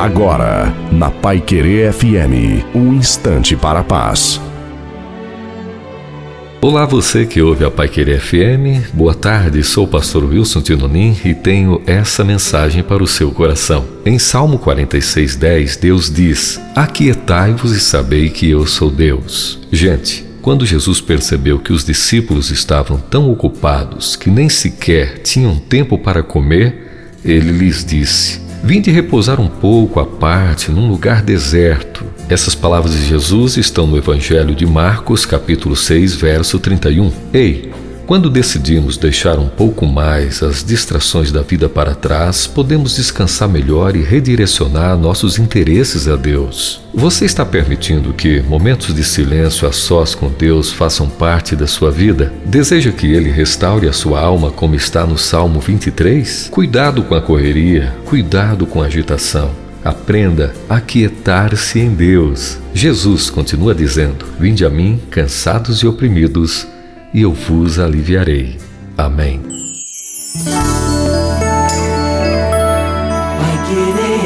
Agora, na Pai Querer FM, um instante para a paz. Olá, você que ouve a Pai Querer FM. Boa tarde, sou o pastor Wilson Tinonim e tenho essa mensagem para o seu coração. Em Salmo 46:10, Deus diz: Aquietai-vos e sabei que eu sou Deus. Gente, quando Jesus percebeu que os discípulos estavam tão ocupados que nem sequer tinham tempo para comer, ele lhes disse: Vinde repousar um pouco à parte num lugar deserto. Essas palavras de Jesus estão no Evangelho de Marcos, capítulo 6, verso 31. Ei, quando decidimos deixar um pouco mais as distrações da vida para trás, podemos descansar melhor e redirecionar nossos interesses a Deus. Você está permitindo que momentos de silêncio a sós com Deus façam parte da sua vida? Deseja que Ele restaure a sua alma como está no Salmo 23? Cuidado com a correria, cuidado com a agitação. Aprenda a aquietar-se em Deus. Jesus continua dizendo: Vinde a mim, cansados e oprimidos, e eu vos aliviarei. Amém. Vai querer